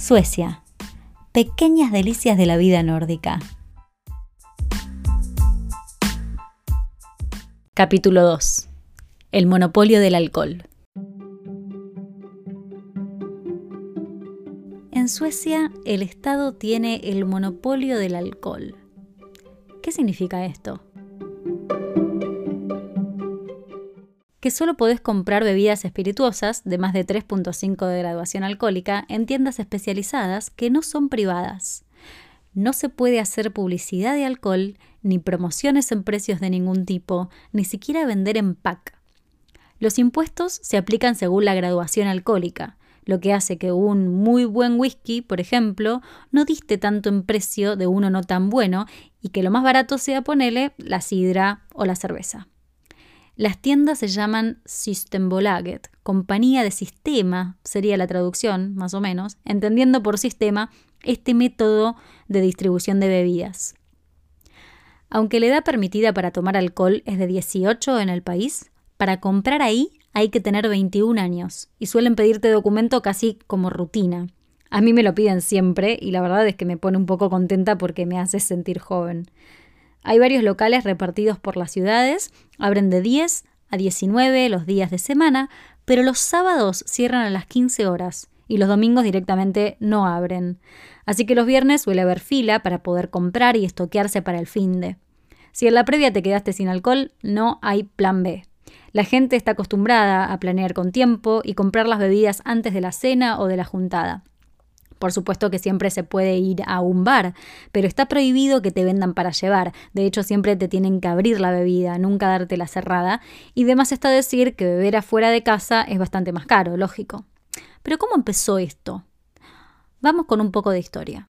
Suecia. Pequeñas delicias de la vida nórdica. Capítulo 2. El monopolio del alcohol. En Suecia, el Estado tiene el monopolio del alcohol. ¿Qué significa esto? Solo podés comprar bebidas espirituosas de más de 3.5 de graduación alcohólica en tiendas especializadas que no son privadas. No se puede hacer publicidad de alcohol, ni promociones en precios de ningún tipo, ni siquiera vender en pack. Los impuestos se aplican según la graduación alcohólica, lo que hace que un muy buen whisky, por ejemplo, no diste tanto en precio de uno no tan bueno y que lo más barato sea ponerle la sidra o la cerveza. Las tiendas se llaman Systembolaget, compañía de sistema, sería la traducción, más o menos, entendiendo por sistema este método de distribución de bebidas. Aunque la edad permitida para tomar alcohol es de 18 en el país, para comprar ahí hay que tener 21 años y suelen pedirte documento casi como rutina. A mí me lo piden siempre y la verdad es que me pone un poco contenta porque me hace sentir joven. Hay varios locales repartidos por las ciudades, abren de 10 a 19 los días de semana, pero los sábados cierran a las 15 horas y los domingos directamente no abren. Así que los viernes suele haber fila para poder comprar y estoquearse para el fin de. Si en la previa te quedaste sin alcohol, no hay plan B. La gente está acostumbrada a planear con tiempo y comprar las bebidas antes de la cena o de la juntada. Por supuesto que siempre se puede ir a un bar, pero está prohibido que te vendan para llevar. De hecho, siempre te tienen que abrir la bebida, nunca dártela cerrada. Y demás está decir que beber afuera de casa es bastante más caro, lógico. Pero ¿cómo empezó esto? Vamos con un poco de historia.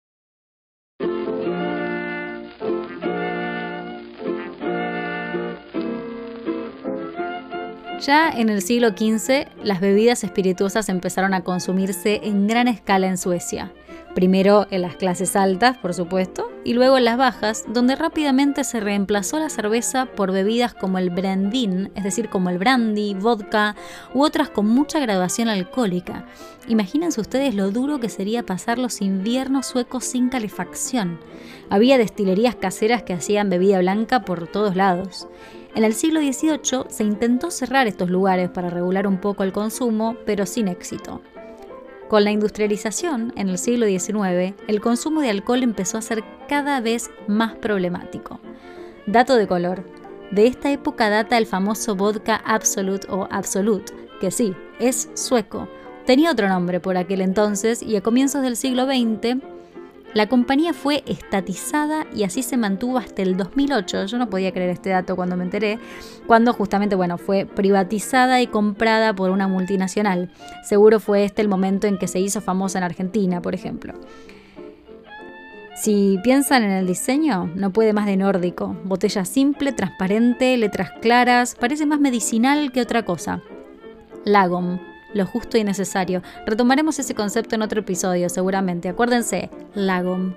Ya en el siglo XV, las bebidas espirituosas empezaron a consumirse en gran escala en Suecia. Primero en las clases altas, por supuesto, y luego en las bajas, donde rápidamente se reemplazó la cerveza por bebidas como el brandín, es decir, como el brandy, vodka u otras con mucha graduación alcohólica. Imagínense ustedes lo duro que sería pasar los inviernos suecos sin calefacción. Había destilerías caseras que hacían bebida blanca por todos lados. En el siglo XVIII se intentó cerrar estos lugares para regular un poco el consumo, pero sin éxito. Con la industrialización en el siglo XIX, el consumo de alcohol empezó a ser cada vez más problemático. Dato de color. De esta época data el famoso vodka Absolut o Absolut, que sí, es sueco. Tenía otro nombre por aquel entonces y a comienzos del siglo XX la compañía fue estatizada y así se mantuvo hasta el 2008. Yo no podía creer este dato cuando me enteré, cuando justamente, bueno, fue privatizada y comprada por una multinacional. Seguro fue este el momento en que se hizo famosa en Argentina, por ejemplo. Si piensan en el diseño, no puede más de nórdico. Botella simple, transparente, letras claras, parece más medicinal que otra cosa. Lagom, lo justo y necesario. Retomaremos ese concepto en otro episodio, seguramente. Acuérdense, Lagom.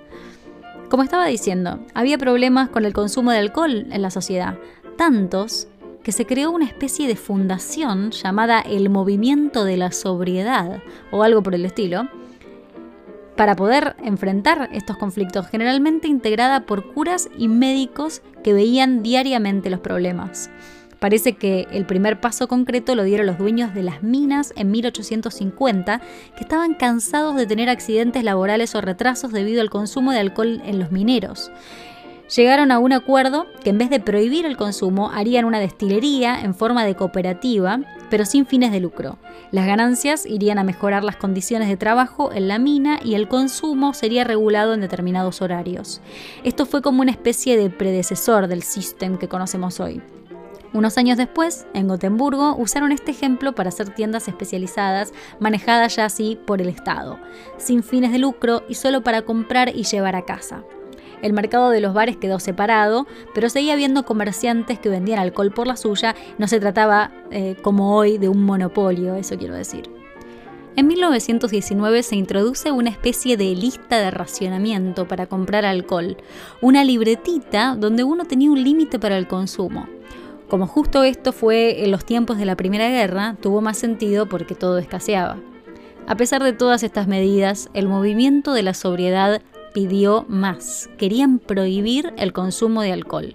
Como estaba diciendo, había problemas con el consumo de alcohol en la sociedad, tantos que se creó una especie de fundación llamada el Movimiento de la Sobriedad, o algo por el estilo, para poder enfrentar estos conflictos, generalmente integrada por curas y médicos que veían diariamente los problemas. Parece que el primer paso concreto lo dieron los dueños de las minas en 1850, que estaban cansados de tener accidentes laborales o retrasos debido al consumo de alcohol en los mineros. Llegaron a un acuerdo que en vez de prohibir el consumo harían una destilería en forma de cooperativa, pero sin fines de lucro. Las ganancias irían a mejorar las condiciones de trabajo en la mina y el consumo sería regulado en determinados horarios. Esto fue como una especie de predecesor del sistema que conocemos hoy. Unos años después, en Gotemburgo, usaron este ejemplo para hacer tiendas especializadas, manejadas ya así por el Estado, sin fines de lucro y solo para comprar y llevar a casa. El mercado de los bares quedó separado, pero seguía habiendo comerciantes que vendían alcohol por la suya, no se trataba, eh, como hoy, de un monopolio, eso quiero decir. En 1919 se introduce una especie de lista de racionamiento para comprar alcohol, una libretita donde uno tenía un límite para el consumo. Como justo esto fue en los tiempos de la Primera Guerra, tuvo más sentido porque todo escaseaba. A pesar de todas estas medidas, el movimiento de la sobriedad pidió más. Querían prohibir el consumo de alcohol.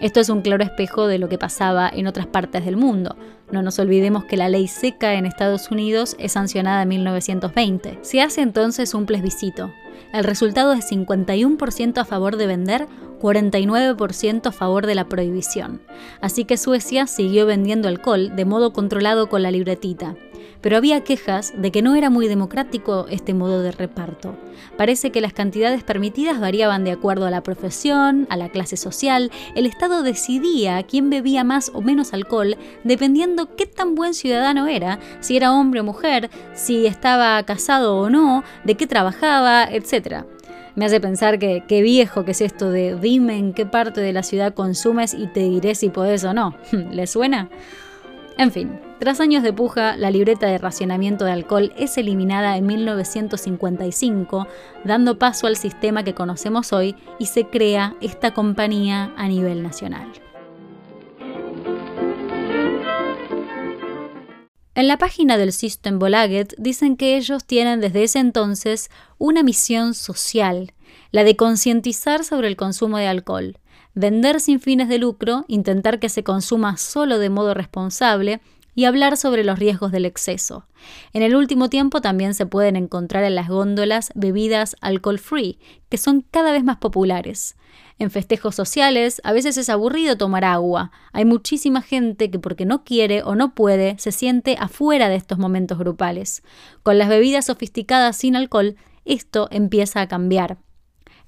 Esto es un claro espejo de lo que pasaba en otras partes del mundo. No nos olvidemos que la ley seca en Estados Unidos es sancionada en 1920. Se hace entonces un plebiscito. El resultado es 51% a favor de vender, 49% a favor de la prohibición. Así que Suecia siguió vendiendo alcohol de modo controlado con la libretita pero había quejas de que no era muy democrático este modo de reparto. Parece que las cantidades permitidas variaban de acuerdo a la profesión, a la clase social, el Estado decidía quién bebía más o menos alcohol dependiendo qué tan buen ciudadano era, si era hombre o mujer, si estaba casado o no, de qué trabajaba, etc. Me hace pensar que qué viejo que es esto de dime en qué parte de la ciudad consumes y te diré si podés o no. ¿Le suena? En fin, tras años de puja, la libreta de racionamiento de alcohol es eliminada en 1955, dando paso al sistema que conocemos hoy y se crea esta compañía a nivel nacional. En la página del System Bolaget dicen que ellos tienen desde ese entonces una misión social, la de concientizar sobre el consumo de alcohol, vender sin fines de lucro, intentar que se consuma solo de modo responsable y hablar sobre los riesgos del exceso. En el último tiempo también se pueden encontrar en las góndolas bebidas alcohol free, que son cada vez más populares. En festejos sociales a veces es aburrido tomar agua. Hay muchísima gente que porque no quiere o no puede se siente afuera de estos momentos grupales. Con las bebidas sofisticadas sin alcohol, esto empieza a cambiar.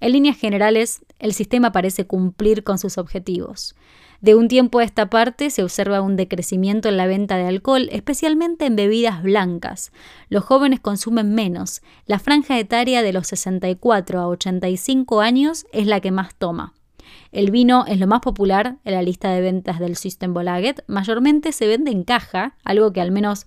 En líneas generales, el sistema parece cumplir con sus objetivos. De un tiempo a esta parte se observa un decrecimiento en la venta de alcohol, especialmente en bebidas blancas. Los jóvenes consumen menos. La franja etaria de los 64 a 85 años es la que más toma. El vino es lo más popular en la lista de ventas del System Bolaget. Mayormente se vende en caja, algo que al menos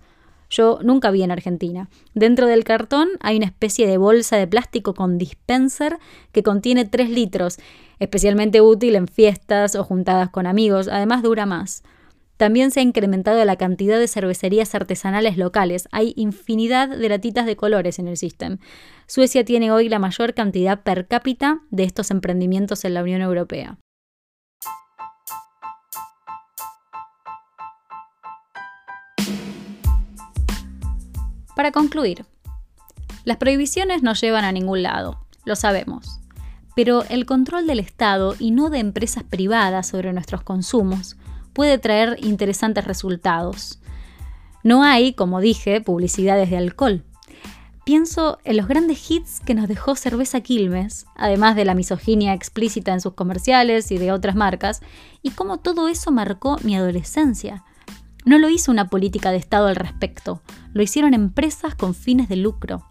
yo nunca vi en Argentina. Dentro del cartón hay una especie de bolsa de plástico con dispenser que contiene 3 litros, especialmente útil en fiestas o juntadas con amigos, además dura más. También se ha incrementado la cantidad de cervecerías artesanales locales. Hay infinidad de latitas de colores en el sistema. Suecia tiene hoy la mayor cantidad per cápita de estos emprendimientos en la Unión Europea. Para concluir, las prohibiciones no llevan a ningún lado, lo sabemos, pero el control del Estado y no de empresas privadas sobre nuestros consumos puede traer interesantes resultados. No hay, como dije, publicidades de alcohol. Pienso en los grandes hits que nos dejó Cerveza Quilmes, además de la misoginia explícita en sus comerciales y de otras marcas, y cómo todo eso marcó mi adolescencia. No lo hizo una política de Estado al respecto, lo hicieron empresas con fines de lucro.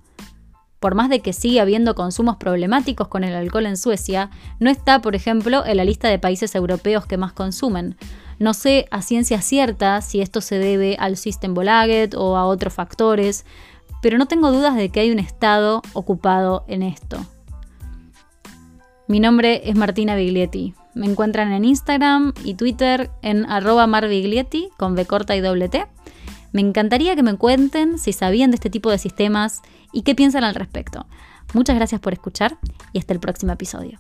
Por más de que siga habiendo consumos problemáticos con el alcohol en Suecia, no está, por ejemplo, en la lista de países europeos que más consumen. No sé a ciencia cierta si esto se debe al System Bolaget o a otros factores, pero no tengo dudas de que hay un Estado ocupado en esto. Mi nombre es Martina Biglietti. Me encuentran en Instagram y Twitter en arroba marviglietti con B corta y doble T. Me encantaría que me cuenten si sabían de este tipo de sistemas y qué piensan al respecto. Muchas gracias por escuchar y hasta el próximo episodio.